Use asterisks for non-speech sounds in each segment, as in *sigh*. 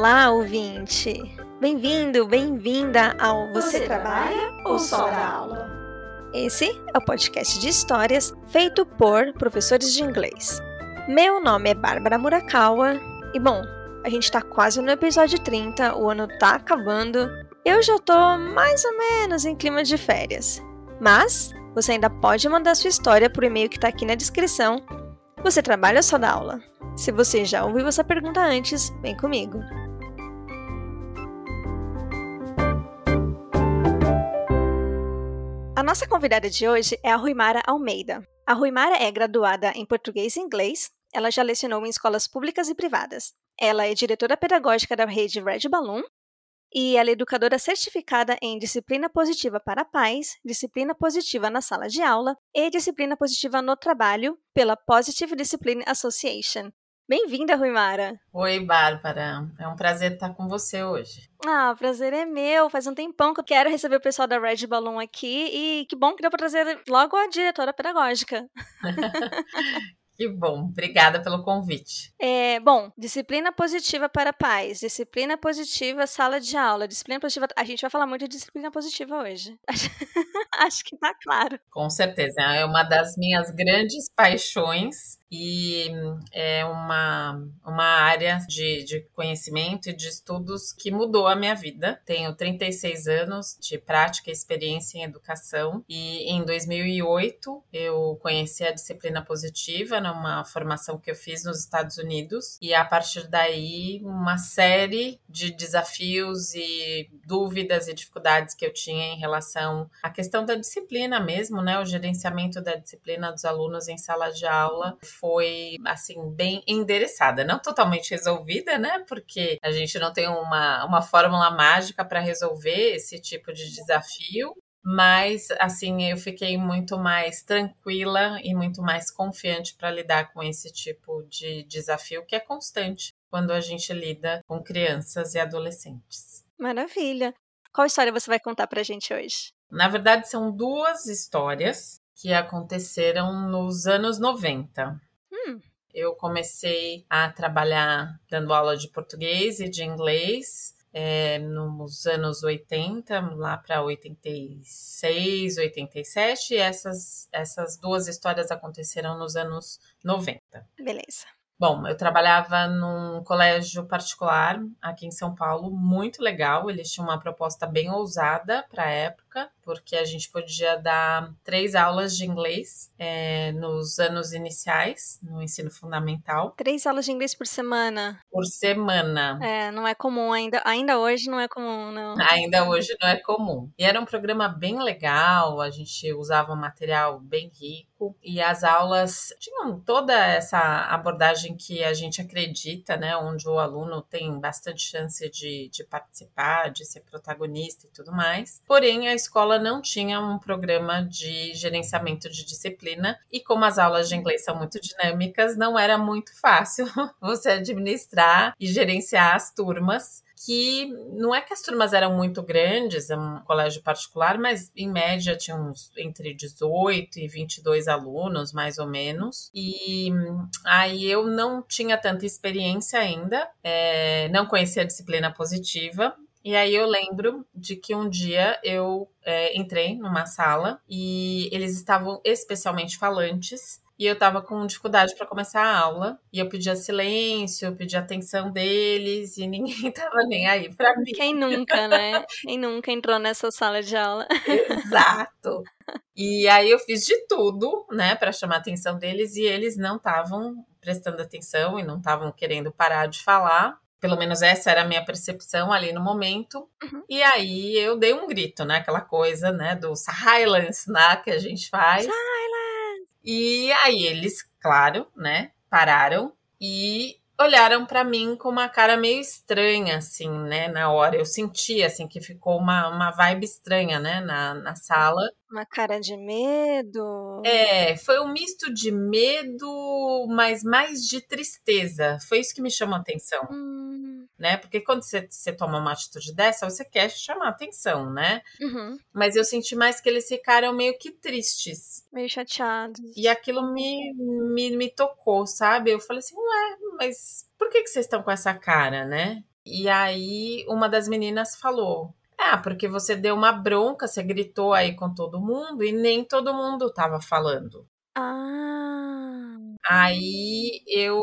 Olá, ouvinte! Bem-vindo, bem-vinda ao Você, Você Trabalha ou Só dá Aula? Esse é o podcast de histórias feito por professores de inglês. Meu nome é Bárbara Murakawa e, bom, a gente tá quase no episódio 30, o ano tá acabando. Eu já tô mais ou menos em clima de férias. Mas você ainda pode mandar sua história por e-mail que tá aqui na descrição. Você trabalha ou só dá aula? Se você já ouviu essa pergunta antes, vem comigo. A nossa convidada de hoje é a Ruimara Almeida. A Ruimara é graduada em português e inglês. Ela já lecionou em escolas públicas e privadas. Ela é diretora pedagógica da rede Red Balloon e ela é educadora certificada em disciplina positiva para pais, disciplina positiva na sala de aula e disciplina positiva no trabalho pela Positive Discipline Association. Bem-vinda, Ruimara. Oi, Bárbara. É um prazer estar com você hoje. Ah, o prazer é meu. Faz um tempão que eu quero receber o pessoal da Red Balloon aqui e que bom que deu para trazer logo a diretora pedagógica. *laughs* Que bom, obrigada pelo convite. É, bom, disciplina positiva para pais, disciplina positiva sala de aula, disciplina positiva. A gente vai falar muito de disciplina positiva hoje. *laughs* Acho que tá claro. Com certeza, é uma das minhas grandes paixões e é uma, uma área de, de conhecimento e de estudos que mudou a minha vida. Tenho 36 anos de prática e experiência em educação e em 2008 eu conheci a disciplina positiva numa formação que eu fiz nos Estados Unidos e a partir daí uma série de desafios e dúvidas e dificuldades que eu tinha em relação à questão da disciplina mesmo, né, o gerenciamento da disciplina dos alunos em sala de aula foi assim bem endereçada, não totalmente resolvida, né? Porque a gente não tem uma, uma fórmula mágica para resolver esse tipo de desafio, mas assim eu fiquei muito mais tranquila e muito mais confiante para lidar com esse tipo de desafio que é constante quando a gente lida com crianças e adolescentes. Maravilha. Qual história você vai contar para a gente hoje? Na verdade, são duas histórias que aconteceram nos anos 90. Hum. Eu comecei a trabalhar dando aula de português e de inglês é, nos anos 80, lá para 86, 87, e essas, essas duas histórias aconteceram nos anos 90. Beleza. Bom, eu trabalhava num colégio particular aqui em São Paulo, muito legal. Eles tinham uma proposta bem ousada para a época porque a gente podia dar três aulas de inglês é, nos anos iniciais, no ensino fundamental. Três aulas de inglês por semana? Por semana. É, não é comum ainda. Ainda hoje não é comum, não. Ainda hoje não é comum. E era um programa bem legal, a gente usava um material bem rico e as aulas tinham toda essa abordagem que a gente acredita, né? Onde o aluno tem bastante chance de, de participar, de ser protagonista e tudo mais. Porém, a escola não tinha um programa de gerenciamento de disciplina e como as aulas de inglês são muito dinâmicas, não era muito fácil *laughs* você administrar e gerenciar as turmas que não é que as turmas eram muito grandes, é um colégio particular, mas em média tinha uns entre 18 e 22 alunos, mais ou menos. E aí eu não tinha tanta experiência ainda, é, não conhecia a disciplina positiva, e aí eu lembro de que um dia eu é, entrei numa sala e eles estavam especialmente falantes e eu tava com dificuldade para começar a aula. E eu pedia silêncio, eu pedia atenção deles e *laughs* ninguém tava nem aí para mim. Quem nunca, né? Quem nunca entrou nessa sala de aula? Exato. E aí eu fiz de tudo, né, para chamar a atenção deles e eles não estavam prestando atenção e não estavam querendo parar de falar. Pelo menos essa era a minha percepção ali no momento. Uhum. E aí eu dei um grito, né? Aquela coisa, né? Do silence, né? Que a gente faz. Silence! E aí eles, claro, né? Pararam e olharam para mim com uma cara meio estranha, assim, né? Na hora. Eu senti, assim, que ficou uma, uma vibe estranha, né? Na, na sala. Uma cara de medo. É, foi um misto de medo, mas mais de tristeza. Foi isso que me chamou a atenção. Hum. Né? Porque quando você, você toma uma atitude dessa, você quer chamar atenção, né? Uhum. Mas eu senti mais que eles ficaram meio que tristes. Meio chateados. E aquilo me, me, me tocou, sabe? Eu falei assim, ué, mas por que, que vocês estão com essa cara, né? E aí uma das meninas falou: Ah, porque você deu uma bronca, você gritou aí com todo mundo e nem todo mundo tava falando. Ah. Aí eu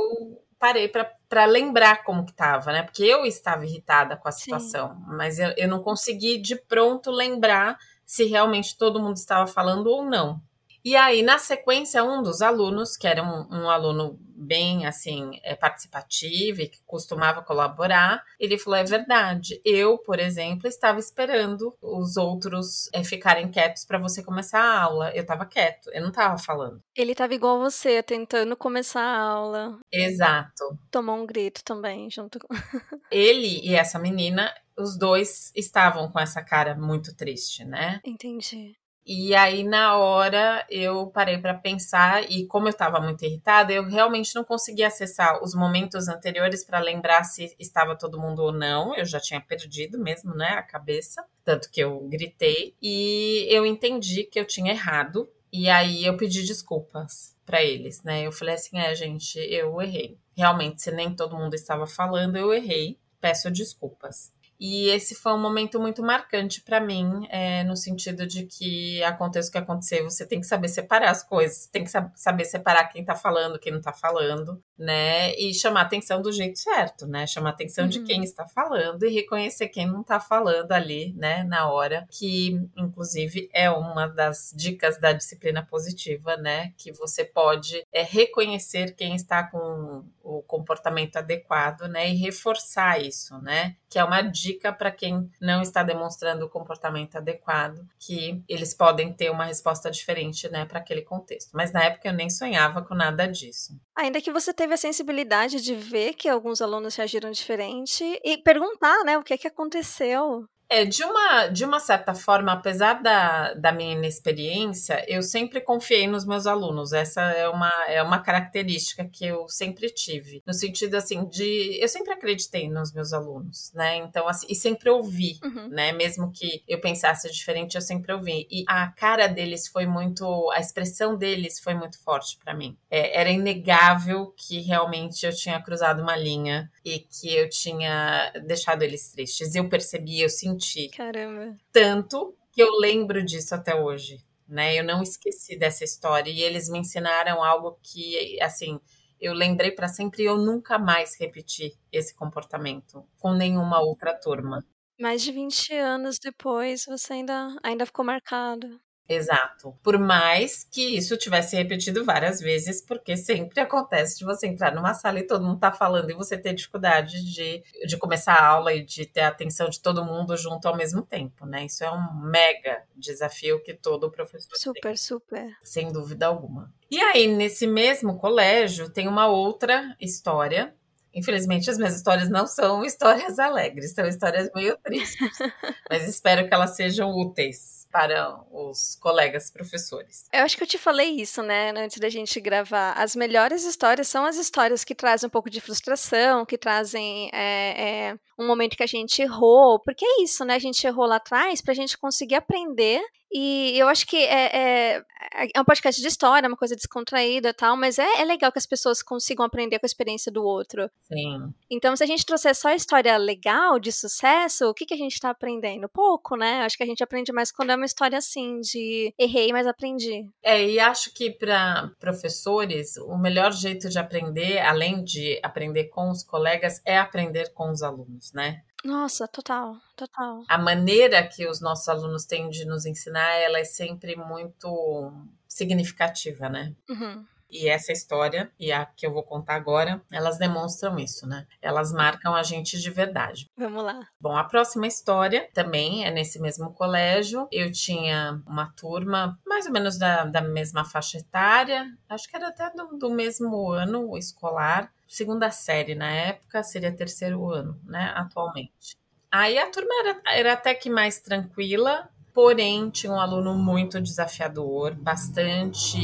parei para lembrar como que tava, né? Porque eu estava irritada com a situação, Sim. mas eu, eu não consegui de pronto lembrar se realmente todo mundo estava falando ou não. E aí, na sequência, um dos alunos, que era um, um aluno bem assim é, participativo e que costumava colaborar, ele falou: é verdade. Eu, por exemplo, estava esperando os outros é, ficarem quietos para você começar a aula. Eu estava quieto, eu não estava falando. Ele estava igual você, tentando começar a aula. Exato. Tomou um grito também junto com. *laughs* ele e essa menina, os dois estavam com essa cara muito triste, né? Entendi. E aí, na hora, eu parei para pensar, e como eu estava muito irritada, eu realmente não conseguia acessar os momentos anteriores para lembrar se estava todo mundo ou não. Eu já tinha perdido mesmo, né, a cabeça, tanto que eu gritei. E eu entendi que eu tinha errado, e aí eu pedi desculpas para eles, né? Eu falei assim: é, gente, eu errei. Realmente, se nem todo mundo estava falando, eu errei. Peço desculpas. E esse foi um momento muito marcante para mim, é, no sentido de que aconteça o que acontecer, você tem que saber separar as coisas, tem que saber separar quem tá falando, quem não tá falando, né? E chamar atenção do jeito certo, né? Chamar atenção uhum. de quem está falando e reconhecer quem não tá falando ali, né, na hora, que inclusive é uma das dicas da disciplina positiva, né? Que você pode é, reconhecer quem está com o comportamento adequado, né? E reforçar isso, né? Que é uma dica para quem não está demonstrando o comportamento adequado, que eles podem ter uma resposta diferente, né, para aquele contexto. Mas na época eu nem sonhava com nada disso. Ainda que você teve a sensibilidade de ver que alguns alunos reagiram diferente e perguntar, né, o que é que aconteceu. É, de uma, de uma certa forma, apesar da, da minha inexperiência, eu sempre confiei nos meus alunos. Essa é uma, é uma característica que eu sempre tive. No sentido, assim, de... Eu sempre acreditei nos meus alunos, né? Então, assim, e sempre ouvi, uhum. né? Mesmo que eu pensasse diferente, eu sempre ouvi. E a cara deles foi muito... A expressão deles foi muito forte para mim. É, era inegável que realmente eu tinha cruzado uma linha e que eu tinha deixado eles tristes. Eu percebi, eu senti. Caramba. Tanto que eu lembro disso até hoje, né? Eu não esqueci dessa história e eles me ensinaram algo que, assim, eu lembrei para sempre e eu nunca mais repeti esse comportamento com nenhuma outra turma. Mais de 20 anos depois, você ainda, ainda ficou marcado. Exato. Por mais que isso tivesse repetido várias vezes, porque sempre acontece de você entrar numa sala e todo mundo tá falando e você ter dificuldade de, de começar a aula e de ter a atenção de todo mundo junto ao mesmo tempo, né? Isso é um mega desafio que todo professor super, tem. Super, super. Sem dúvida alguma. E aí, nesse mesmo colégio, tem uma outra história Infelizmente, as minhas histórias não são histórias alegres, são histórias meio tristes. *laughs* mas espero que elas sejam úteis para os colegas professores. Eu acho que eu te falei isso, né, antes da gente gravar. As melhores histórias são as histórias que trazem um pouco de frustração, que trazem é, é, um momento que a gente errou, porque é isso, né? A gente errou lá atrás para a gente conseguir aprender e eu acho que é, é, é, um podcast de história, uma coisa descontraída e tal, mas é, é legal que as pessoas consigam aprender com a experiência do outro. Sim. Então, se a gente trouxer só história legal, de sucesso, o que, que a gente está aprendendo? Pouco, né? Acho que a gente aprende mais quando é uma história assim, de errei, mas aprendi. É, e acho que para professores, o melhor jeito de aprender, além de aprender com os colegas, é aprender com os alunos, né? Nossa, total, total. A maneira que os nossos alunos têm de nos ensinar, ela é sempre muito significativa, né? Uhum. E essa história e a que eu vou contar agora, elas demonstram isso, né? Elas marcam a gente de verdade. Vamos lá. Bom, a próxima história também é nesse mesmo colégio. Eu tinha uma turma mais ou menos da, da mesma faixa etária, acho que era até do, do mesmo ano escolar segunda série na época, seria terceiro ano, né, atualmente. Aí a turma era, era até que mais tranquila, porém tinha um aluno muito desafiador, bastante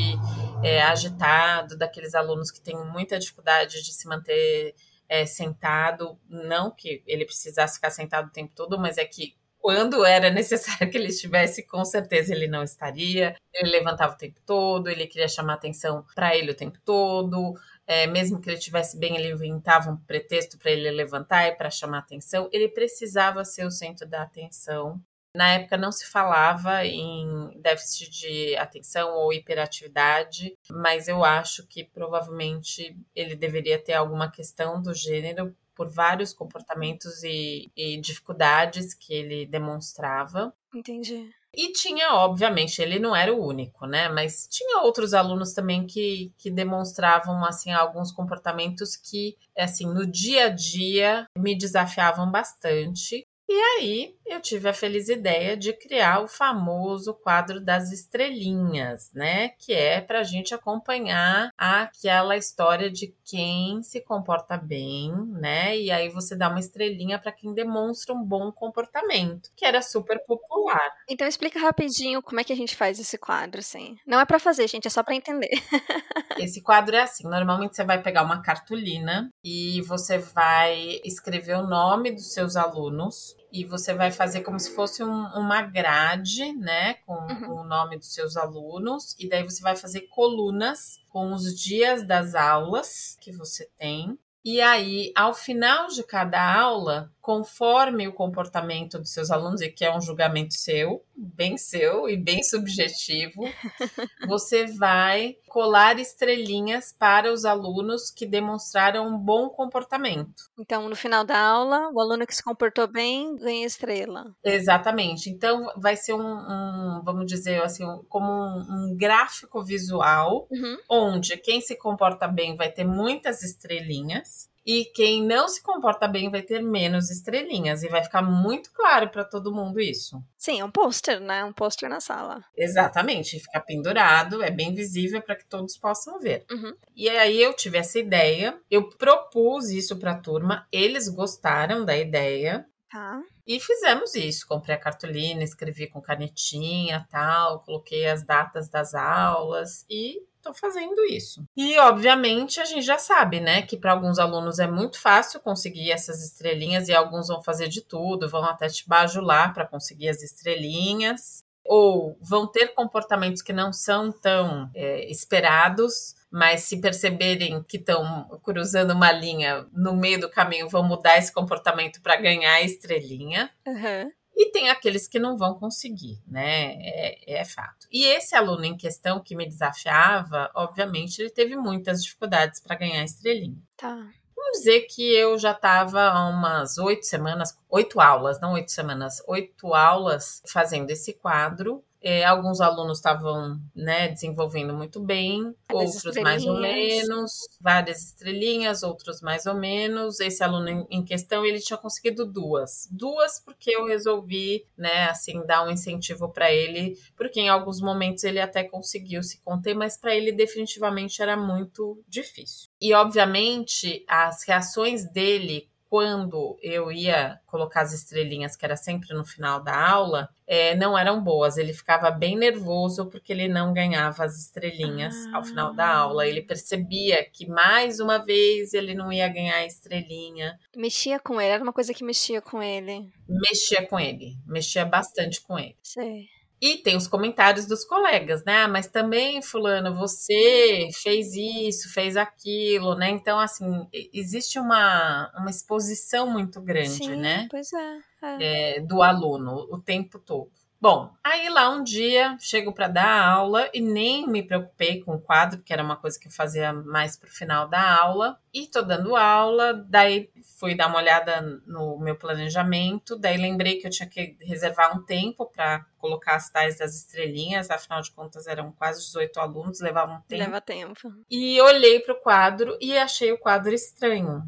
é, agitado, daqueles alunos que têm muita dificuldade de se manter é, sentado, não que ele precisasse ficar sentado o tempo todo, mas é que quando era *laughs* necessário que ele estivesse, com certeza ele não estaria. Ele levantava o tempo todo, ele queria chamar atenção para ele o tempo todo. É, mesmo que ele estivesse bem, ele inventava um pretexto para ele levantar e para chamar atenção. Ele precisava ser o centro da atenção. Na época não se falava em déficit de atenção ou hiperatividade, mas eu acho que provavelmente ele deveria ter alguma questão do gênero por vários comportamentos e, e dificuldades que ele demonstrava. Entendi. E tinha, obviamente, ele não era o único, né? Mas tinha outros alunos também que, que demonstravam, assim, alguns comportamentos que, assim, no dia a dia me desafiavam bastante. E aí eu tive a feliz ideia de criar o famoso quadro das estrelinhas, né? Que é para a gente acompanhar aquela história de quem se comporta bem, né? E aí você dá uma estrelinha para quem demonstra um bom comportamento, que era super popular. Então explica rapidinho como é que a gente faz esse quadro, assim. Não é para fazer, gente, é só para entender. *laughs* esse quadro é assim: normalmente você vai pegar uma cartolina e você vai escrever o nome dos seus alunos e você vai fazer como se fosse um, uma grade, né, com, uhum. o nome dos seus alunos, e daí você vai fazer colunas com os dias das aulas que você tem. E aí, ao final de cada aula, conforme o comportamento dos seus alunos, e que é um julgamento seu, bem seu e bem subjetivo, *laughs* você vai colar estrelinhas para os alunos que demonstraram um bom comportamento. Então, no final da aula, o aluno que se comportou bem ganha estrela. Exatamente. Então, vai ser um, um vamos dizer assim, como um, um gráfico visual, uhum. onde quem se comporta bem vai ter muitas estrelinhas e quem não se comporta bem vai ter menos estrelinhas. E vai ficar muito claro para todo mundo isso. Sim, é um pôster, né? Um pôster na sala. Exatamente. Fica pendurado, é bem visível para que todos possam ver. Uhum. E aí eu tive essa ideia, eu propus isso para a turma, eles gostaram da ideia. Tá. E fizemos isso. Comprei a cartolina, escrevi com canetinha tal, coloquei as datas das aulas e tô fazendo isso. E, obviamente, a gente já sabe, né, que para alguns alunos é muito fácil conseguir essas estrelinhas e alguns vão fazer de tudo, vão até te bajular para conseguir as estrelinhas, ou vão ter comportamentos que não são tão é, esperados. Mas se perceberem que estão cruzando uma linha no meio do caminho, vão mudar esse comportamento para ganhar a estrelinha. Uhum. E tem aqueles que não vão conseguir, né? É, é, fato. E esse aluno em questão que me desafiava, obviamente, ele teve muitas dificuldades para ganhar estrelinha. Tá. Vamos dizer que eu já estava há umas oito semanas, oito aulas, não oito semanas, oito aulas fazendo esse quadro. É, alguns alunos estavam né, desenvolvendo muito bem, outros mais ou menos, várias estrelinhas, outros mais ou menos. Esse aluno em questão, ele tinha conseguido duas. Duas porque eu resolvi, né, assim, dar um incentivo para ele, porque em alguns momentos ele até conseguiu se conter, mas para ele definitivamente era muito difícil. E obviamente, as reações dele quando eu ia colocar as estrelinhas, que era sempre no final da aula, é, não eram boas. Ele ficava bem nervoso porque ele não ganhava as estrelinhas ah. ao final da aula. Ele percebia que mais uma vez ele não ia ganhar a estrelinha. Mexia com ele, era uma coisa que mexia com ele. Mexia com ele, mexia bastante com ele. Sei. E tem os comentários dos colegas, né? Mas também, fulano, você fez isso, fez aquilo, né? Então, assim, existe uma, uma exposição muito grande, Sim, né? Pois é, é. é. Do aluno o tempo todo. Bom, aí lá um dia chego para dar aula e nem me preocupei com o quadro, que era uma coisa que eu fazia mais pro final da aula. E tô dando aula, daí fui dar uma olhada no meu planejamento, daí lembrei que eu tinha que reservar um tempo para colocar as tais das estrelinhas, afinal de contas eram quase 18 alunos, levavam tempo. Leva tempo. E olhei para o quadro e achei o quadro estranho.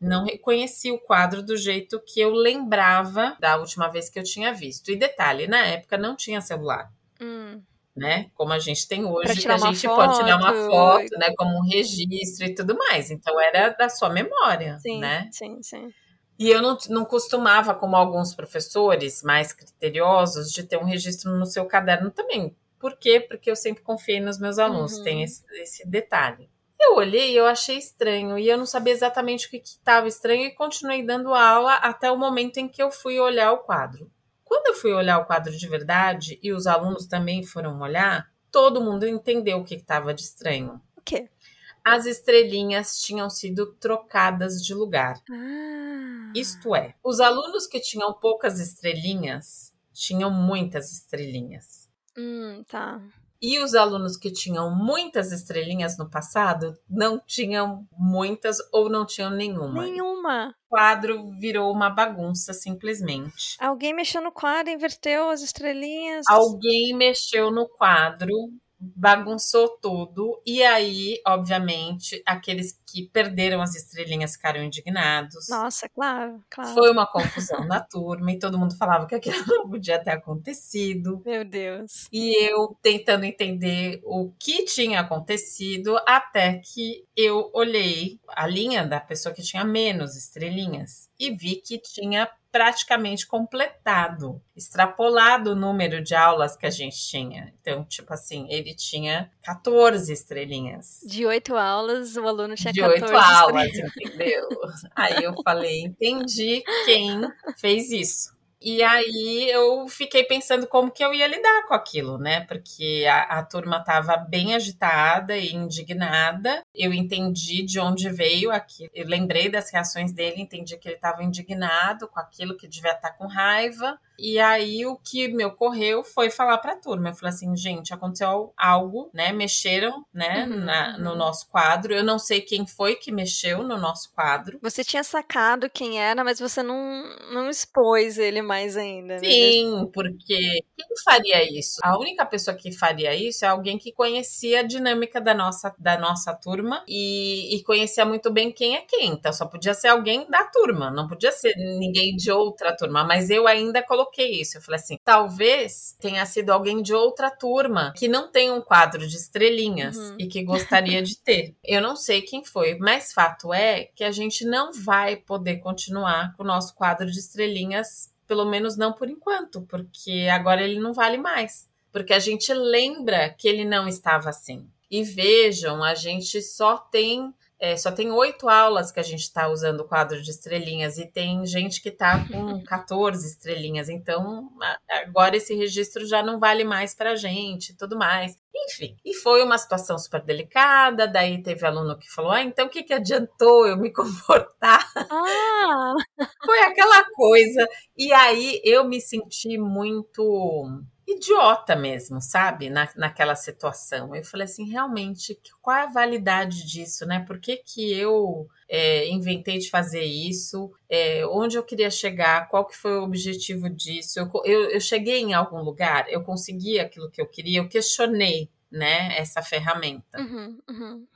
Não reconheci o quadro do jeito que eu lembrava da última vez que eu tinha visto. E detalhe, na época não tinha celular. Hum. Né? Como a gente tem hoje, que a gente foto, pode tirar uma foto, né? Como um registro e tudo mais. Então era da sua memória, sim, né? Sim, sim. E eu não, não costumava, como alguns professores mais criteriosos, de ter um registro no seu caderno também. Por quê? Porque eu sempre confiei nos meus alunos, uhum. tem esse, esse detalhe. Eu olhei e eu achei estranho, e eu não sabia exatamente o que estava estranho, e continuei dando aula até o momento em que eu fui olhar o quadro. Quando eu fui olhar o quadro de verdade, e os alunos também foram olhar, todo mundo entendeu o que estava de estranho. O quê? As estrelinhas tinham sido trocadas de lugar. Ah. Isto é, os alunos que tinham poucas estrelinhas tinham muitas estrelinhas. Hum, tá. E os alunos que tinham muitas estrelinhas no passado não tinham muitas ou não tinham nenhuma. Nenhuma. O quadro virou uma bagunça, simplesmente. Alguém mexeu no quadro, inverteu as estrelinhas. Alguém mexeu no quadro bagunçou tudo. E aí, obviamente, aqueles que perderam as estrelinhas ficaram indignados. Nossa, claro, claro. Foi uma confusão na turma e todo mundo falava que aquilo não podia ter acontecido. Meu Deus. E eu tentando entender o que tinha acontecido, até que eu olhei a linha da pessoa que tinha menos estrelinhas e vi que tinha praticamente completado, extrapolado o número de aulas que a gente tinha. Então, tipo assim, ele tinha 14 estrelinhas. De oito aulas, o aluno tinha de 14 oito aulas, entendeu? Aí eu falei, entendi quem fez isso. E aí eu fiquei pensando como que eu ia lidar com aquilo, né? Porque a, a turma estava bem agitada e indignada. Eu entendi de onde veio aquilo. Eu lembrei das reações dele, entendi que ele estava indignado com aquilo, que devia estar com raiva. E aí o que me ocorreu foi falar para a turma. Eu falei assim, gente, aconteceu algo, né? Mexeram, né, Uhum, na- no nosso quadro. Eu não sei quem foi que mexeu no nosso quadro. Você tinha sacado quem era, mas você não, não expôs ele mais ainda. né? Sim, porque quem faria isso? A única pessoa que faria isso é alguém que conhecia a dinâmica da nossa, da nossa turma e, e conhecia muito bem quem é quem. Então só podia ser alguém da turma, não podia ser ninguém de outra turma. Mas eu ainda coloquei isso. Eu falei assim: talvez tenha sido alguém de outra turma que não tem um quadro de estrelinhas Uhum. e que gostaria de ter. Eu não sei quem foi, mas fato é que a gente não vai poder continuar com o nosso quadro de estrelinhas pelo menos não por enquanto, porque agora ele não vale mais. Porque a gente lembra que ele não estava assim. E vejam, a gente só tem é, só tem oito aulas que a gente está usando o quadro de estrelinhas e tem gente que está com 14 estrelinhas. Então, agora esse registro já não vale mais para a gente tudo mais. Enfim, e foi uma situação super delicada. Daí teve aluno que falou: Ah, então o que, que adiantou eu me *laughs* comportar? Ah, Foi aquela coisa. E aí eu me senti muito idiota mesmo, sabe? Na, naquela situação. Eu falei assim, realmente, qual é a validade disso, né? Por que, que eu é, inventei de fazer isso? É, onde eu queria chegar? Qual que foi o objetivo disso? Eu, eu, eu cheguei em algum lugar? Eu consegui aquilo que eu queria? Eu questionei, né? Essa ferramenta. uhum, uhum.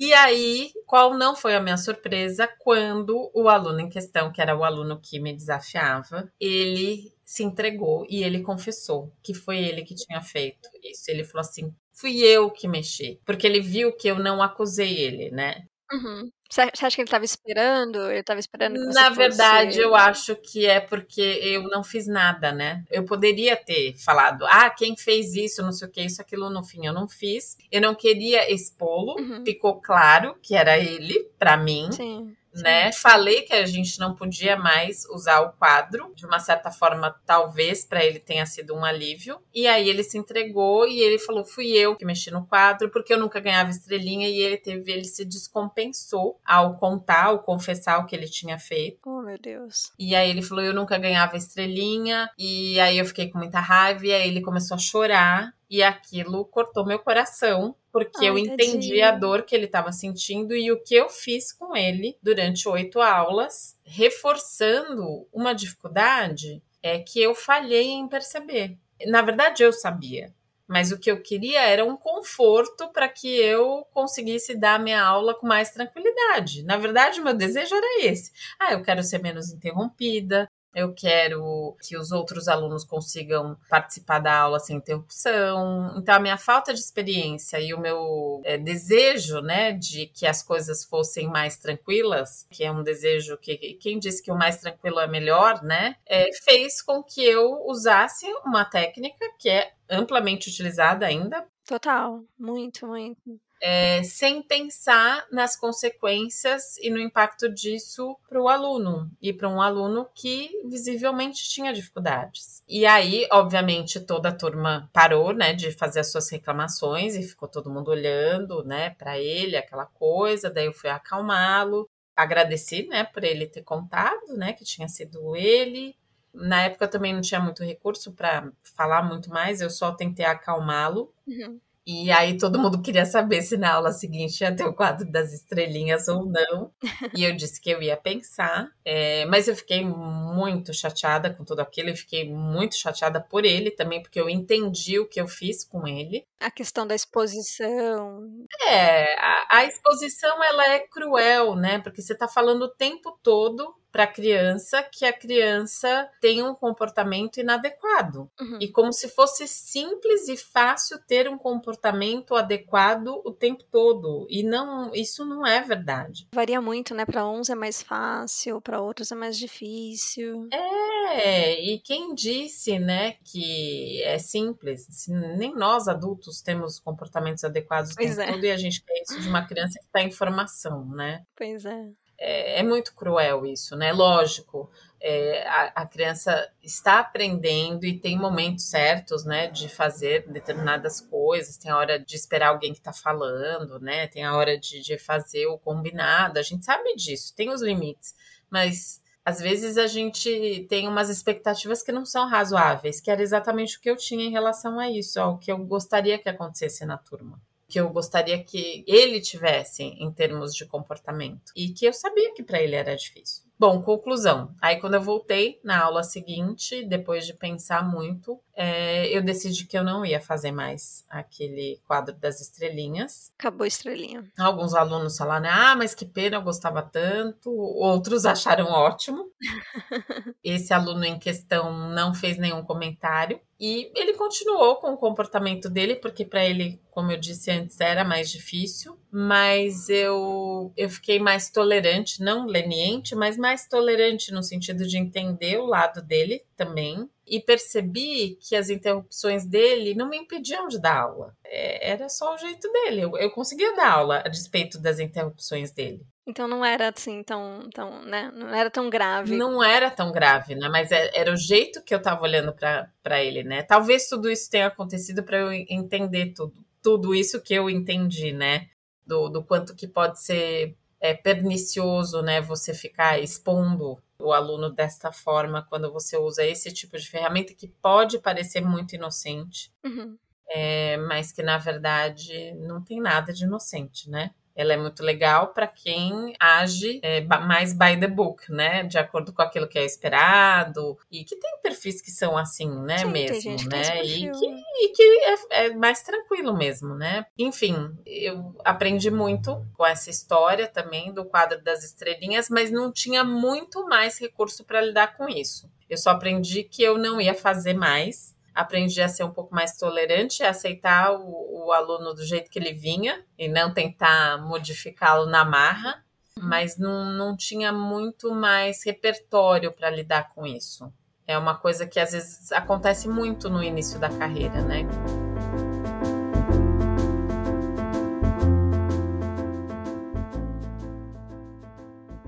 E aí, qual não foi a minha surpresa quando o aluno em questão, que era o aluno que me desafiava, ele se entregou e ele confessou que foi ele que tinha feito isso. Ele falou assim: fui eu que mexi, porque ele viu que eu não acusei ele, né? Uhum. Você acha que ele estava esperando? Ele estava esperando Na fosse- verdade, eu acho que é porque eu não fiz nada, né? Eu poderia ter falado, ah, quem fez isso, não sei o que, isso, aquilo, no fim eu não fiz. Eu não queria expô-lo, Uhum. ficou claro que era ele, pra mim. Sim. Né? Falei que a gente não podia mais usar o quadro, de uma certa forma, talvez para ele tenha sido um alívio. E aí ele se entregou e ele falou: "Fui eu que mexi no quadro, porque eu nunca ganhava estrelinha" e ele teve ele se descompensou ao contar, ao confessar o que ele tinha feito. Oh, meu Deus. E aí ele falou: "Eu nunca ganhava estrelinha". E aí eu fiquei com muita raiva e aí ele começou a chorar e aquilo cortou meu coração. Porque eu Ai, entendi tadinho. a dor que ele estava sentindo e o que eu fiz com ele durante oito aulas, reforçando uma dificuldade é que eu falhei em perceber. Na verdade, eu sabia, mas o que eu queria era um conforto para que eu conseguisse dar a minha aula com mais tranquilidade. Na verdade, o meu desejo era esse. Ah, eu quero ser menos interrompida, eu quero que os outros alunos consigam participar da aula sem interrupção. Então, a minha falta de experiência e o meu é, desejo, né, de que as coisas fossem mais tranquilas, que é um desejo que quem disse que o mais tranquilo é melhor, né, é, fez com que eu usasse uma técnica que é amplamente utilizada ainda Total. Muito, muito. É, sem pensar nas consequências e no impacto disso para o aluno e para um aluno que visivelmente tinha dificuldades. E aí, obviamente, toda a turma parou, né, de fazer as suas reclamações e ficou todo mundo olhando, né, para ele, aquela coisa. Daí eu fui acalmá-lo, agradeci, né, por ele ter contado, né, que tinha sido ele. Na época eu também não tinha muito recurso para falar muito mais, eu só tentei acalmá-lo. Uhum. E aí todo mundo queria saber se na aula seguinte ia ter o quadro das estrelinhas ou não. *laughs* E eu disse que eu ia pensar. É, mas eu fiquei muito chateada com tudo aquilo. Eu fiquei muito chateada por ele também, porque eu entendi o que eu fiz com ele. A questão da exposição. É, a, a exposição ela é cruel, né? Porque você está falando o tempo todo para a criança que a criança tem um comportamento inadequado. Uhum. E como se fosse simples e fácil ter um comportamento adequado o tempo todo. E não, isso não é verdade. Varia muito, né? Para uns é mais fácil, para outros é mais difícil. É, e quem disse, né, que é simples? Nem nós adultos temos comportamentos adequados o pois tempo é. todo e a gente quer isso de uma criança que está em formação, né? Pois é é, é muito cruel isso, né? Lógico, é, a, a, criança está aprendendo e tem momentos certos, né, de fazer determinadas coisas. Tem a hora de esperar alguém que está falando, né? Tem a hora de, de fazer o combinado. A gente sabe disso, tem os limites, mas às vezes a gente tem umas expectativas que não são razoáveis, que era exatamente o que eu tinha em relação a isso, ao que eu gostaria que acontecesse na turma que eu gostaria que ele tivesse em termos de comportamento e que eu sabia que para ele era difícil. Bom, conclusão. Aí, quando eu voltei na aula seguinte, depois de pensar muito, é, eu decidi que eu não ia fazer mais aquele quadro das estrelinhas. Acabou a estrelinha. Alguns alunos falaram: ah, mas que pena, eu gostava tanto. Outros acharam ótimo. *laughs* Esse aluno em questão não fez nenhum comentário. E ele continuou com o comportamento dele, porque para ele, como eu disse antes, era mais difícil. Mas eu, eu fiquei mais tolerante, não leniente, mas mais tolerante no sentido de entender o lado dele também. E percebi que as interrupções dele não me impediam de dar aula. É, era só o jeito dele. Eu, eu conseguia dar aula a despeito das interrupções dele. Então não era assim tão, tão, né? Não era tão grave. Não era tão grave, né? Mas é, era o jeito que eu tava olhando para ele, né? Talvez tudo isso tenha acontecido para eu entender tudo, tudo isso que eu entendi, né? Do, do quanto que pode ser é, pernicioso, né? Você ficar expondo o aluno desta forma quando você usa esse tipo de ferramenta que pode parecer muito inocente, uhum. é, mas que na verdade não tem nada de inocente, né? Ela é muito legal para quem age é, mais by the book, né? De acordo com aquilo que é esperado. E que tem perfis que são assim, né? Sim, mesmo, né? E que, e que é, é, mais tranquilo mesmo, né? Enfim, eu aprendi muito com essa história também do quadro das estrelinhas, mas não tinha muito mais recurso para lidar com isso. Eu só aprendi que eu não ia fazer mais aprendi a ser um pouco mais tolerante, a aceitar o, o aluno do jeito que ele vinha e não tentar modificá-lo na marra, mas não, não tinha muito mais repertório para lidar com isso. É uma coisa que às vezes acontece muito no início da carreira, né?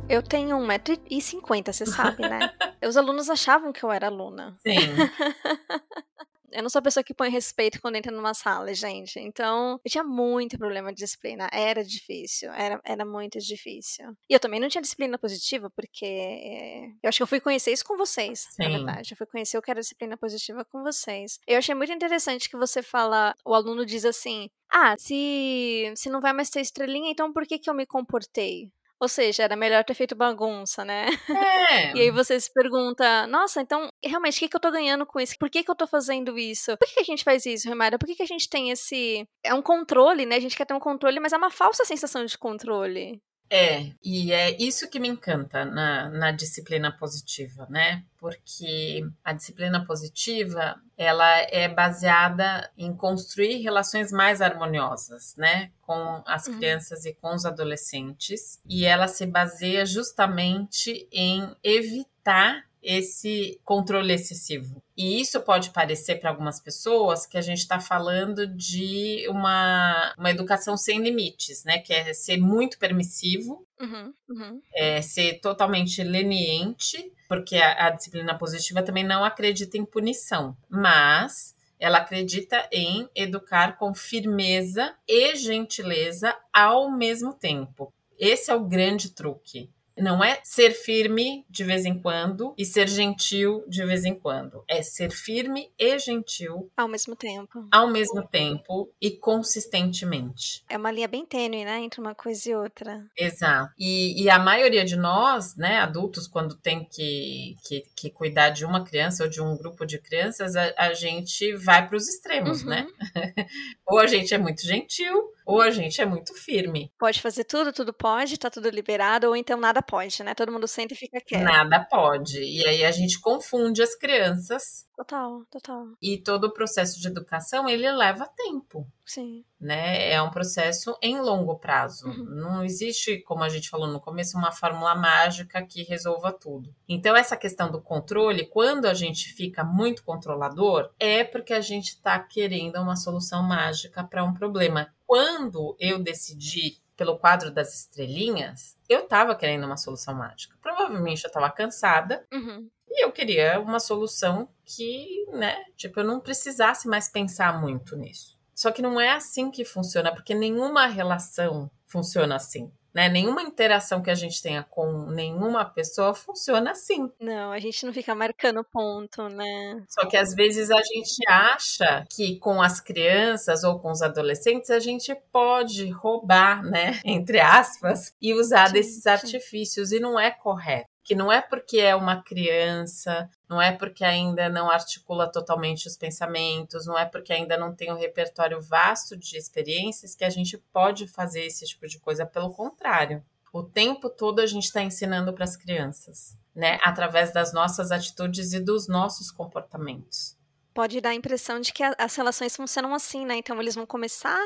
Eu tenho 1,50m, você sabe, né? *laughs* Os alunos achavam que eu era aluna. Sim. *laughs* Eu não sou a pessoa que põe respeito quando entra numa sala, gente. Então, eu tinha muito problema de disciplina. Era difícil. Era, era muito difícil. E eu também não tinha disciplina positiva, porque eu acho que eu fui conhecer isso com vocês, Sim. na verdade. Eu fui conhecer o que era disciplina positiva com vocês. Eu achei muito interessante que você fala, o aluno diz assim: ah, se, se não vai mais ter estrelinha, então por que, que eu me comportei? Ou seja, era melhor ter feito bagunça, né? É. *laughs* e aí você se pergunta, nossa, então, realmente, o que, que eu tô ganhando com isso? Por que, que eu tô fazendo isso? Por que, que a gente faz isso, Remara? Por que, que a gente tem esse. É um controle, né? A gente quer ter um controle, mas é uma falsa sensação de controle. É, e é isso que me encanta na, na disciplina positiva, né? Porque a disciplina positiva, ela é baseada em construir relações mais harmoniosas, né? Com as uhum. crianças e com os adolescentes. E ela se baseia justamente em evitar esse controle excessivo. E isso pode parecer para algumas pessoas que a gente está falando de uma, uma educação sem limites, né? Que é ser muito permissivo, Uhum, uhum. é ser totalmente leniente, porque a, a disciplina positiva também não acredita em punição, mas ela acredita em educar com firmeza e gentileza ao mesmo tempo. Esse é o grande truque. Não é ser firme de vez em quando e ser gentil de vez em quando. É ser firme e gentil Ao mesmo tempo. ao mesmo tempo e consistentemente. É uma linha bem tênue, né? Entre uma coisa e outra. Exato. E, e a maioria de nós, né, adultos, quando tem que, que, que cuidar de uma criança ou de um grupo de crianças, a, a gente vai para os extremos, Uhum. né? *laughs* ou a gente é muito gentil, ou a gente é muito firme. Pode fazer tudo, tudo pode, tá tudo liberado, ou então nada pode, né? Todo mundo senta e fica quieto. Nada pode. E aí a gente confunde as crianças Total, total. e todo o processo de educação ele leva tempo. Sim. Né? É um processo em longo prazo. Uhum. Não existe, como a gente falou no começo, uma fórmula mágica que resolva tudo. Então, essa questão do controle, quando a gente fica muito controlador, é porque a gente está querendo uma solução mágica para um problema. Quando eu decidi pelo quadro das estrelinhas, eu estava querendo uma solução mágica. Provavelmente eu estava cansada Uhum. e eu queria uma solução que, né, tipo, eu não precisasse mais pensar muito nisso. Só que não é assim que funciona, porque nenhuma relação funciona assim, né? Nenhuma interação que a gente tenha com nenhuma pessoa funciona assim. Não, a gente não fica marcando ponto, né? Só que às vezes a gente acha que com as crianças ou com os adolescentes a gente pode roubar, né, *laughs* entre aspas, e usar desses artifícios e não é correto. Que não é porque é uma criança, não é porque ainda não articula totalmente os pensamentos, não é porque ainda não tem um repertório vasto de experiências que a gente pode fazer esse tipo de coisa. Pelo contrário, o tempo todo a gente está ensinando para as crianças, né, através das nossas atitudes e dos nossos comportamentos. Pode dar a impressão de que a- as relações funcionam assim, né? Então eles vão começar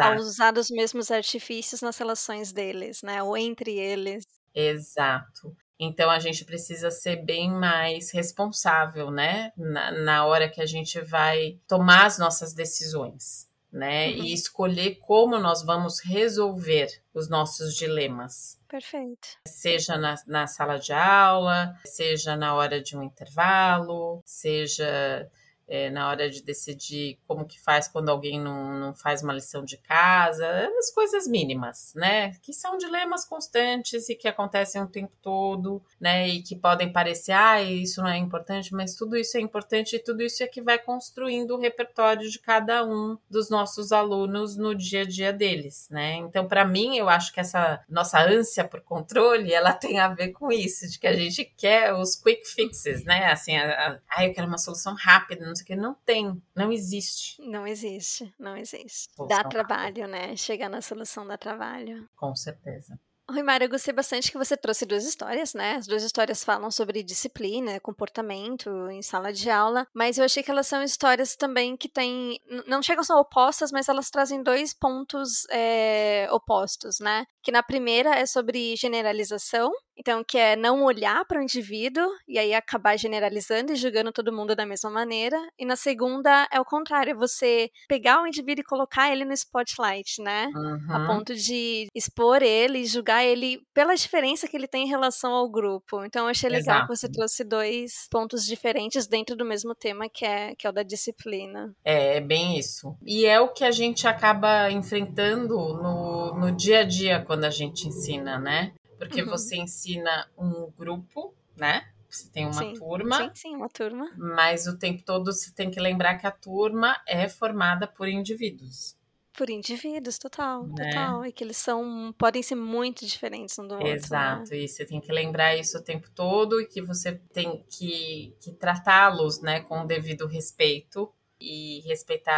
a Exato, usar os mesmos artifícios nas relações deles, né? Ou entre eles. exato. Então a gente precisa ser bem mais responsável, né? Na, na hora que a gente vai tomar as nossas decisões, né? Uhum. E escolher como nós vamos resolver os nossos dilemas. Perfeito. Seja na, na sala de aula, seja na hora de um intervalo, seja é, na hora de decidir como que faz quando alguém não, não faz uma lição de casa, as coisas mínimas, né? Que são dilemas constantes e que acontecem o tempo todo, né? E que podem parecer, ah, isso não é importante, mas tudo isso é importante e tudo isso é que vai construindo o repertório de cada um dos nossos alunos no dia a dia deles, né? Então, para mim, eu acho que essa nossa ânsia por controle, ela tem a ver com isso, de que a gente quer os quick fixes, né? Assim, ah, eu quero uma solução rápida, não sei o que, não tem, não existe. Não existe, não existe. Solução Dá trabalho, né? Chegar na solução dá trabalho. Com certeza. Oi, Mara, eu gostei bastante que você trouxe duas histórias, né? As duas histórias falam sobre disciplina, comportamento em sala de aula, mas eu achei que elas são histórias também que têm. Não chegam ser opostas, mas elas trazem dois pontos é, opostos, né? Que na primeira é sobre generalização, então que é não olhar para o indivíduo e aí acabar generalizando e julgando todo mundo da mesma maneira. E na segunda é o contrário, é você pegar o indivíduo e colocar ele no spotlight, né? a Uhum. ponto de expor ele e julgar ele pela diferença que ele tem em relação ao grupo. Então eu achei legal que você Exato. trouxe dois pontos diferentes dentro do mesmo tema que é, que é o da disciplina. É, é bem isso. E é o que a gente acaba enfrentando no, no dia a dia quando a gente ensina, né? Porque Uhum. você ensina um grupo, né? Você tem uma Sim, turma, Sim, sim, uma turma. mas o tempo todo você tem que lembrar que a turma é formada por indivíduos. Por indivíduos, total, Né? total. E que eles são. podem ser muito diferentes um do outro. né? Exato, e você tem que lembrar isso o tempo todo e que você tem que, que tratá-los né, com o devido respeito e respeitar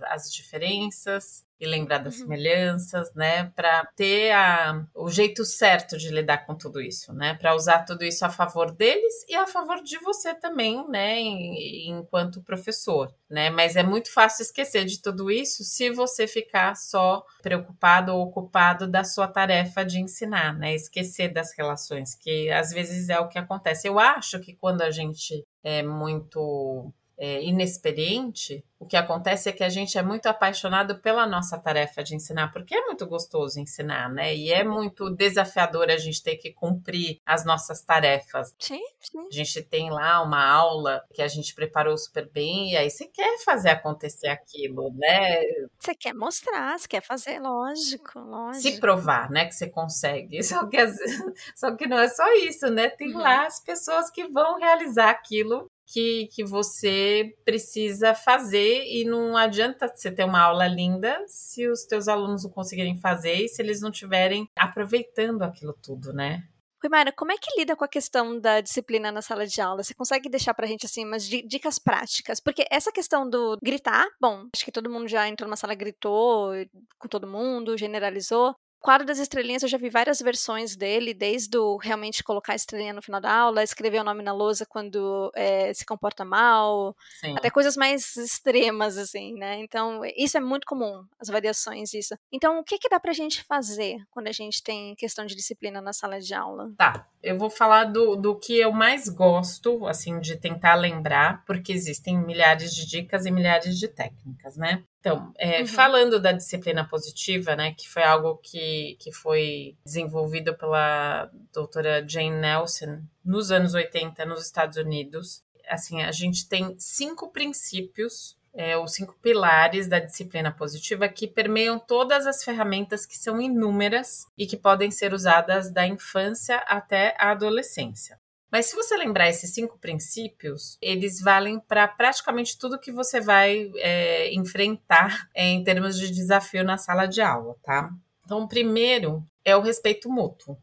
a- as diferenças e lembrar das uhum. semelhanças, né? Para ter a, o jeito certo de lidar com tudo isso, né? Para usar tudo isso a favor deles e a favor de você também, né? enquanto professor, né? Mas é muito fácil esquecer de tudo isso se você ficar só preocupado ou ocupado da sua tarefa de ensinar, né? Esquecer das relações, que às vezes é o que acontece. Eu acho que quando a gente é muito é, inexperiente, o que acontece é que a gente é muito apaixonado pela nossa tarefa de ensinar, porque é muito gostoso ensinar, né? E é muito desafiador a gente ter que cumprir as nossas tarefas. Sim, sim. A gente tem lá uma aula que a gente preparou super bem, e aí você quer fazer acontecer aquilo, né? Você quer mostrar, você quer fazer, lógico, lógico. Se provar, né, que você consegue. *laughs* Só que, *laughs* só que não é só isso, né? Tem uhum. lá as pessoas que vão realizar aquilo que, que você precisa fazer e não adianta você ter uma aula linda se os teus alunos não conseguirem fazer e se eles não estiverem aproveitando aquilo tudo, né? Rui Mara, como é que lida com a questão da disciplina na sala de aula? Você consegue deixar pra gente, assim, umas dicas práticas? Porque essa questão do gritar, bom, acho que todo mundo já entrou numa sala, gritou com todo mundo, generalizou quadro das estrelinhas eu já vi várias versões dele, desde o realmente colocar a estrelinha no final da aula, escrever o nome na lousa quando é, se comporta mal, Sim. até coisas mais extremas, assim, né? Então, isso é muito comum, as variações disso. Então, o que, que dá pra gente fazer quando a gente tem questão de disciplina na sala de aula? Tá, eu vou falar do, do que eu mais gosto, assim, de tentar lembrar, porque existem milhares de dicas e milhares de técnicas, né? Então, é, uhum. falando da disciplina positiva, né, que foi algo que, que foi desenvolvido pela doutora Jane Nelson nos anos 80 nos Estados Unidos, assim, a gente tem cinco princípios, é, os cinco pilares da disciplina positiva que permeiam todas as ferramentas que são inúmeras e que podem ser usadas da infância até a adolescência. Mas se você lembrar esses cinco princípios, eles valem para praticamente tudo que você vai é, enfrentar *laughs* em termos de desafio na sala de aula, tá? Então, o primeiro é o respeito mútuo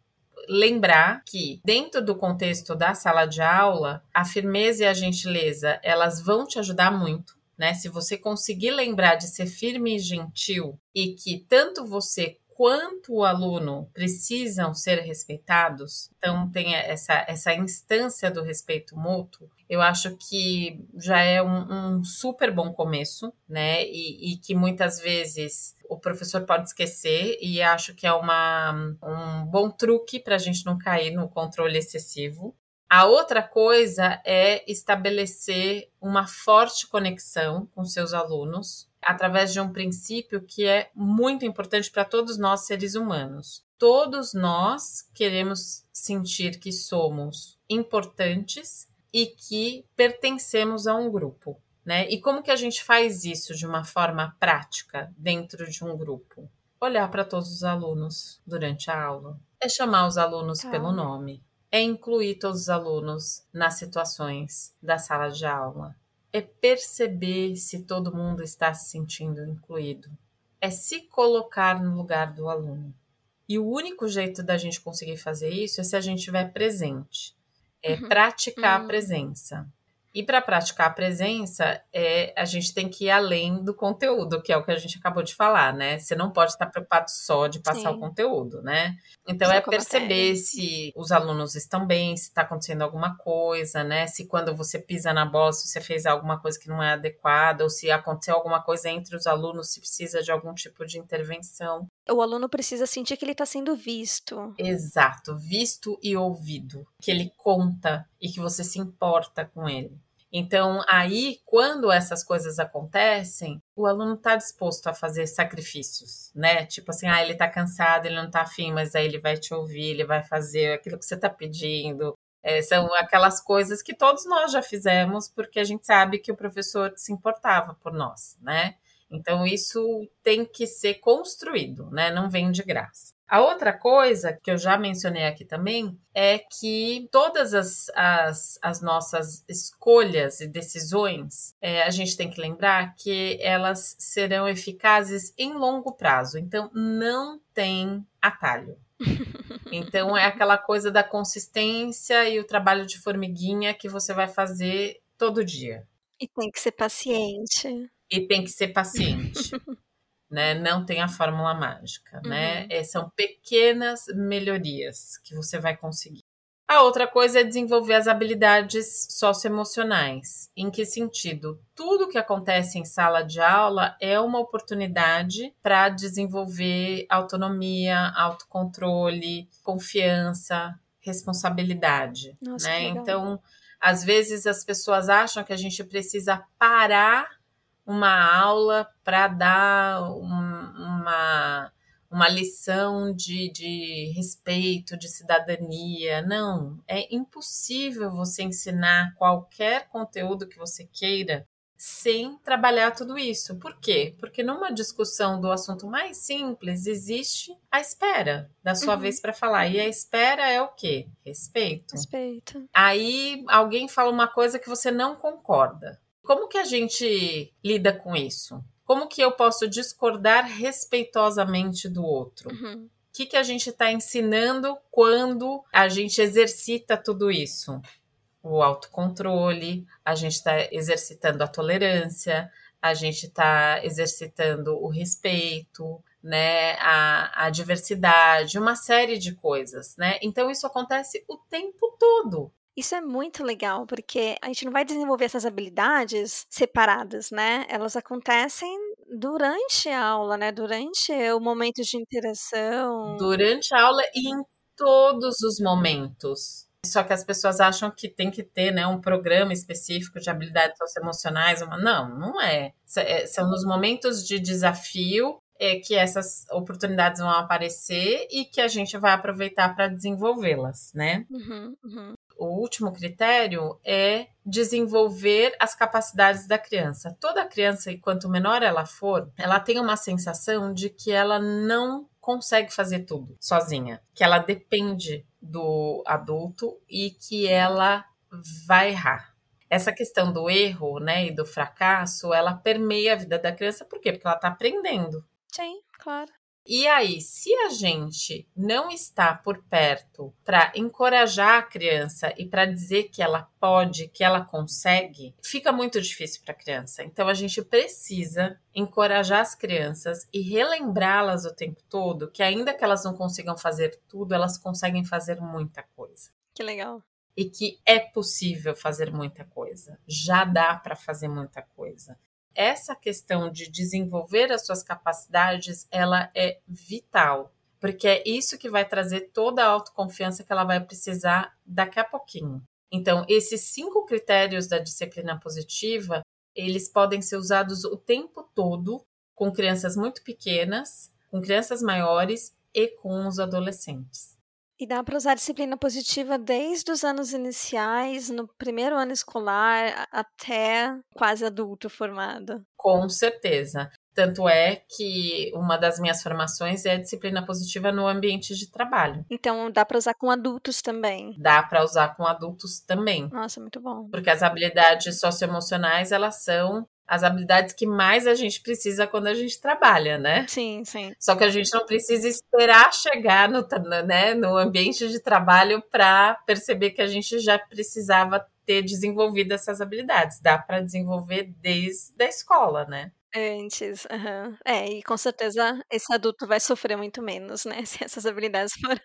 lembrar que dentro do contexto da sala de aula, a firmeza e a gentileza, elas vão te ajudar muito, né? Se você conseguir lembrar de ser firme e gentil e que tanto você quanto o aluno precisam ser respeitados, então tem essa, essa instância do respeito mútuo, eu acho que já é um, um super bom começo, né? E, e, que muitas vezes o professor pode esquecer, e acho que é uma, um bom truque para a gente não cair no controle excessivo. A outra coisa é estabelecer uma forte conexão com seus alunos, através de um princípio que é muito importante para todos nós seres humanos. Todos nós queremos sentir que somos importantes e que pertencemos a um grupo, né? E como que a gente faz isso de uma forma prática dentro de um grupo? Olhar para todos os alunos durante a aula, é chamar os alunos tá. pelo nome, é incluir todos os alunos nas situações da sala de aula, é perceber se todo mundo está se sentindo incluído, é se colocar no lugar do aluno. E o único jeito da gente conseguir fazer isso é se a gente estiver presente, é uhum. praticar uhum. a presença. E para praticar a presença, é, a gente tem que ir além do conteúdo, que é o que a gente acabou de falar, né? Você não pode estar preocupado só de passar Sim. o conteúdo, né? Então Já é perceber se os alunos estão bem, se está acontecendo alguma coisa, né? Se quando você pisa na bola, se você fez alguma coisa que não é adequada, ou se aconteceu alguma coisa entre os alunos, se precisa de algum tipo de intervenção. O aluno precisa sentir que ele está sendo visto. Exato, visto e ouvido. Que ele conta e que você se importa com ele. Então, aí, quando essas coisas acontecem, o aluno está disposto a fazer sacrifícios, né? Tipo assim, ah, ele está cansado, ele não está afim, mas aí ele vai te ouvir, ele vai fazer aquilo que você está pedindo. É, são aquelas coisas que todos nós já fizemos, porque a gente sabe que o professor se importava por nós, né? Então, isso tem que ser construído, né? Não vem de graça. A outra coisa que eu já mencionei aqui também é que todas as, as, as nossas escolhas e decisões, é, a gente tem que lembrar que elas serão eficazes em longo prazo. Então, não tem atalho. *laughs* Então, é aquela coisa da consistência e o trabalho de formiguinha que você vai fazer todo dia. E tem que ser paciente. E tem que ser paciente. *laughs* né? Não tem a fórmula mágica, né? uhum. né? É, são pequenas melhorias que você vai conseguir. A outra coisa é desenvolver as habilidades socioemocionais. Em que sentido? Tudo que acontece em sala de aula é uma oportunidade para desenvolver autonomia, autocontrole, confiança, responsabilidade. Nossa, né? Então, às vezes as pessoas acham que a gente precisa parar uma aula para dar um, uma uma lição de, de respeito, de cidadania. Não, é impossível você ensinar qualquer conteúdo que você queira sem trabalhar tudo isso. Por quê? Porque numa discussão do assunto mais simples existe a espera da sua uhum. vez para falar. E a espera é o quê? Respeito. Respeito. Aí alguém fala uma coisa que você não concorda. Como que a gente lida com isso? Como que eu posso discordar respeitosamente do outro? Uhum. O que, que a gente está ensinando quando a gente exercita tudo isso? O autocontrole, a gente está exercitando a tolerância, a gente está exercitando o respeito, né, a, a diversidade, uma série de coisas, né? Então isso acontece o tempo todo. Isso é muito legal, porque a gente não vai desenvolver essas habilidades separadas, né? Elas acontecem durante a aula, né? Durante o momento de interação. Durante a aula e em todos os momentos. Só que as pessoas acham que tem que ter né, um programa específico de habilidades socioemocionais. Uma... Não, não é. é. São nos momentos de desafio é que essas oportunidades vão aparecer e que a gente vai aproveitar para desenvolvê-las, né? Uhum, uhum o último critério é desenvolver as capacidades da criança. Toda criança, e quanto menor ela for, ela tem uma sensação de que ela não consegue fazer tudo sozinha, que ela depende do adulto e que ela vai errar. Essa questão do erro, né, e do fracasso, ela permeia a vida da criança, por quê? Porque ela está aprendendo. Sim, claro. E aí, se a gente não está por perto para encorajar a criança e para dizer que ela pode, que ela consegue, fica muito difícil para a criança. Então a gente precisa encorajar as crianças e relembrá-las o tempo todo que ainda que elas não consigam fazer tudo, elas conseguem fazer muita coisa. Que legal. E que é possível fazer muita coisa. Já dá para fazer muita coisa essa questão de desenvolver as suas capacidades, ela é vital, porque é isso que vai trazer toda a autoconfiança que ela vai precisar daqui a pouquinho. Então, esses cinco critérios da disciplina positiva, eles podem ser usados o tempo todo com crianças muito pequenas, com crianças maiores e com os adolescentes. E dá para usar disciplina positiva desde os anos iniciais, no primeiro ano escolar, até quase adulto formado. Com certeza. Tanto é que uma das minhas formações é disciplina positiva no ambiente de trabalho. Então dá para usar com adultos também. Dá para usar com adultos também. Nossa, muito bom. Porque as habilidades socioemocionais, elas são as habilidades que mais a gente precisa quando a gente trabalha, né? Sim, sim. Só que a gente não precisa esperar chegar no, né, no ambiente de trabalho para perceber que a gente já precisava ter desenvolvido essas habilidades. Dá para desenvolver desde a escola, né? Antes, uhum. É, e com certeza esse adulto vai sofrer muito menos, né? *laughs* Se essas habilidades foram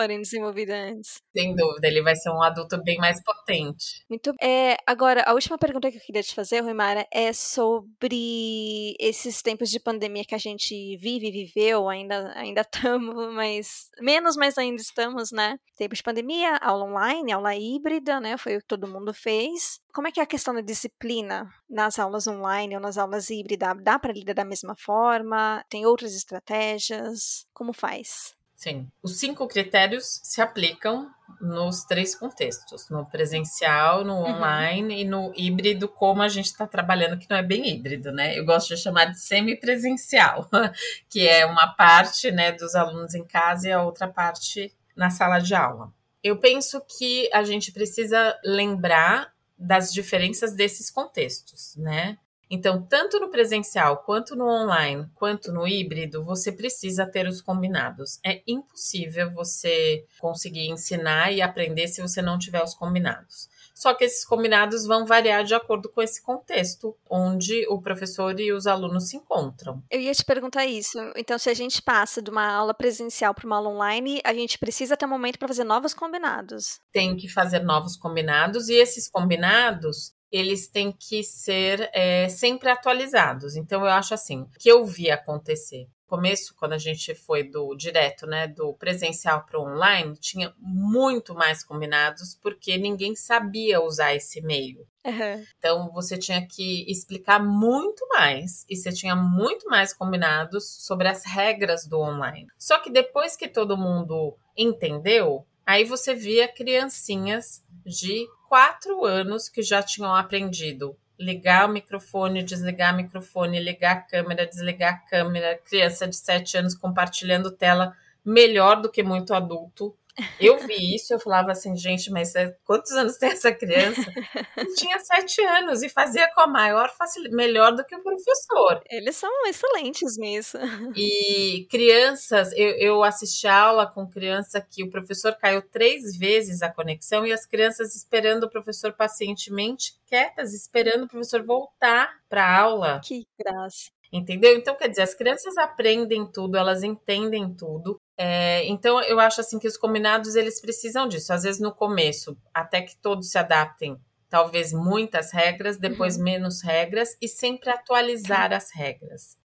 forem desenvolvidas antes. Sem dúvida, ele vai ser um adulto bem mais potente. Muito é, Agora, a última pergunta que eu queria te fazer, Ruimara, é sobre esses tempos de pandemia que a gente vive, viveu, ainda ainda *laughs* estamos, mas menos, mas ainda estamos, né? Tempos de pandemia, aula online, aula híbrida, né? Foi o que todo mundo fez. Como é que é a questão da disciplina nas aulas online ou nas aulas híbridas? Dá para lidar da mesma forma? Tem outras estratégias? Como faz? Sim. Os cinco critérios se aplicam nos três contextos: no presencial, no uhum. online uhum. e no híbrido, como a gente está trabalhando, que não é bem híbrido, né? Eu gosto de chamar de semipresencial, *laughs* que é uma parte né, dos alunos em casa e a outra parte na sala de aula. Eu penso que a gente precisa lembrar das diferenças desses contextos, né? Então, tanto no presencial, quanto no online, quanto no híbrido, você precisa ter os combinados. É impossível você conseguir ensinar e aprender se você não tiver os combinados. só que esses combinados vão variar de acordo com esse contexto onde o professor e os alunos se encontram. Eu ia te perguntar isso. Então, se a gente passa de uma aula presencial para uma aula online, a gente precisa ter um momento para fazer novos combinados. Tem que fazer novos combinados e esses combinados eles têm que ser é, sempre atualizados. Então, eu acho assim, que eu vi acontecer começo, quando a gente foi do direto, né, do presencial para o online, tinha muito mais combinados porque ninguém sabia usar esse meio. Uhum. Então você tinha que explicar muito mais e você tinha muito mais combinados sobre as regras do online. Só que depois que todo mundo entendeu, aí você via criancinhas de quatro anos que já tinham aprendido ligar o microfone, desligar o microfone, ligar a câmera, desligar a câmera, criança de 7 anos compartilhando tela melhor do que muito adulto. Eu vi isso, eu falava assim, gente, mas é, quantos anos tem essa criança? *laughs* tinha sete anos e fazia com a maior facilidade, melhor do que o professor. Eles são excelentes nisso. E crianças, eu, eu assisti aula com criança que o professor caiu três vezes a conexão e as crianças esperando o professor pacientemente, quietas, esperando o professor voltar para a aula. Que graça. Entendeu? Então, quer dizer, as crianças aprendem tudo, elas entendem tudo. É, então, eu acho assim que os combinados eles precisam disso. Às vezes, no começo, até que todos se adaptem, talvez muitas regras, depois uhum. menos regras, e sempre atualizar as regras.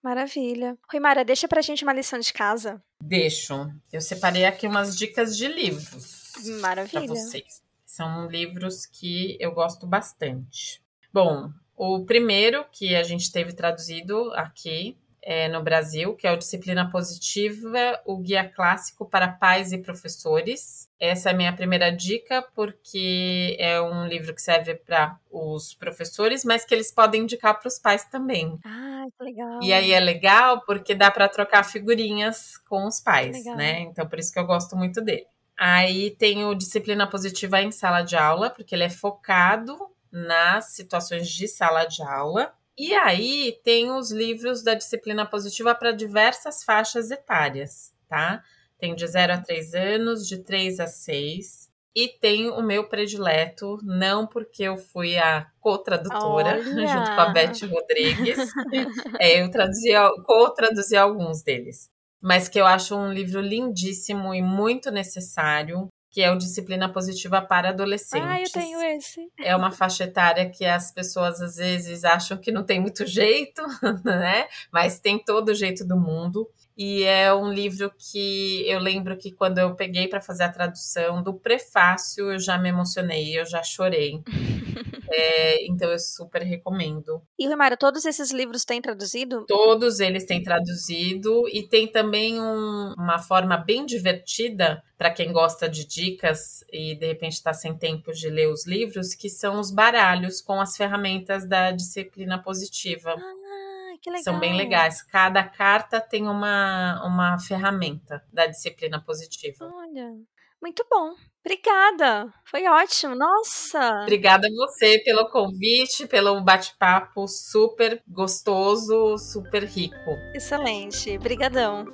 Maravilha. Rui Mara, deixa pra gente uma lição de casa. Deixo. Eu separei aqui umas dicas de livros. Maravilha. Pra vocês. São livros que eu gosto bastante. Bom, o primeiro que a gente teve traduzido aqui é, no Brasil, que é o Disciplina Positiva, o Guia Clássico para Pais e Professores. Essa é a minha primeira dica, porque é um livro que serve para os professores, mas que eles podem indicar para os pais também. Ah, que legal. E aí é legal porque dá para trocar figurinhas com os pais, né? Então, por isso que eu gosto muito dele. Aí tem o Disciplina Positiva em Sala de Aula, porque ele é focado nas situações de sala de aula. E aí tem os livros da disciplina positiva para diversas faixas etárias, tá? Tem de 0 a 3 anos, de 3 a 6. E tem o meu predileto, não porque eu fui a co-tradutora, *laughs* junto com a Beth Rodrigues. *laughs* é, eu traduzi, co-traduzi alguns deles. Mas que eu acho um livro lindíssimo e muito necessário, que é o Disciplina Positiva para Adolescentes. Ah, eu tenho esse. É uma faixa etária que as pessoas às vezes acham que não tem muito jeito, *laughs* né? Mas tem todo o jeito do mundo. E é um livro que eu lembro que quando eu peguei para fazer a tradução do prefácio, eu já me emocionei, eu já chorei. *laughs* é, então eu super recomendo. E, Romara, todos esses livros têm traduzido? Todos eles têm traduzido e tem também um, uma forma bem divertida para quem gosta de dicas e de repente está sem tempo de ler os livros, que são os baralhos com as ferramentas da disciplina positiva. Ah legal. São bem legais. Cada carta tem uma, uma ferramenta da disciplina positiva. Olha, muito bom. Obrigada. Foi ótimo. Nossa. Obrigada a você pelo convite, pelo bate-papo super gostoso, super rico. Excelente. Obrigadão.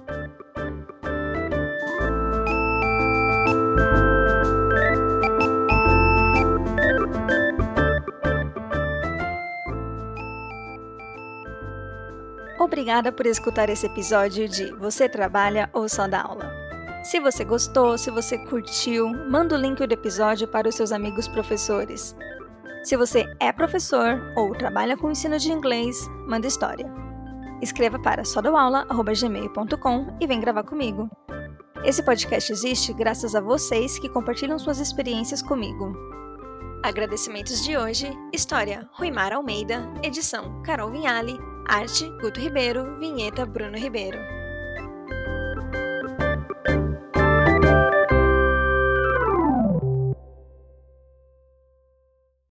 Obrigada por escutar esse episódio de Você Trabalha ou Só Dá Aula. Se você gostou, se você curtiu, manda o link do episódio para os seus amigos professores. Se você é professor ou trabalha com ensino de inglês, manda história. Escreva para sodoaula.gmail.com e vem gravar comigo. Esse podcast existe graças a vocês que compartilham suas experiências comigo. Agradecimentos de hoje: História Ruimar Almeida, edição Carol Vinhali, Arte Guto Ribeiro, vinheta Bruno Ribeiro.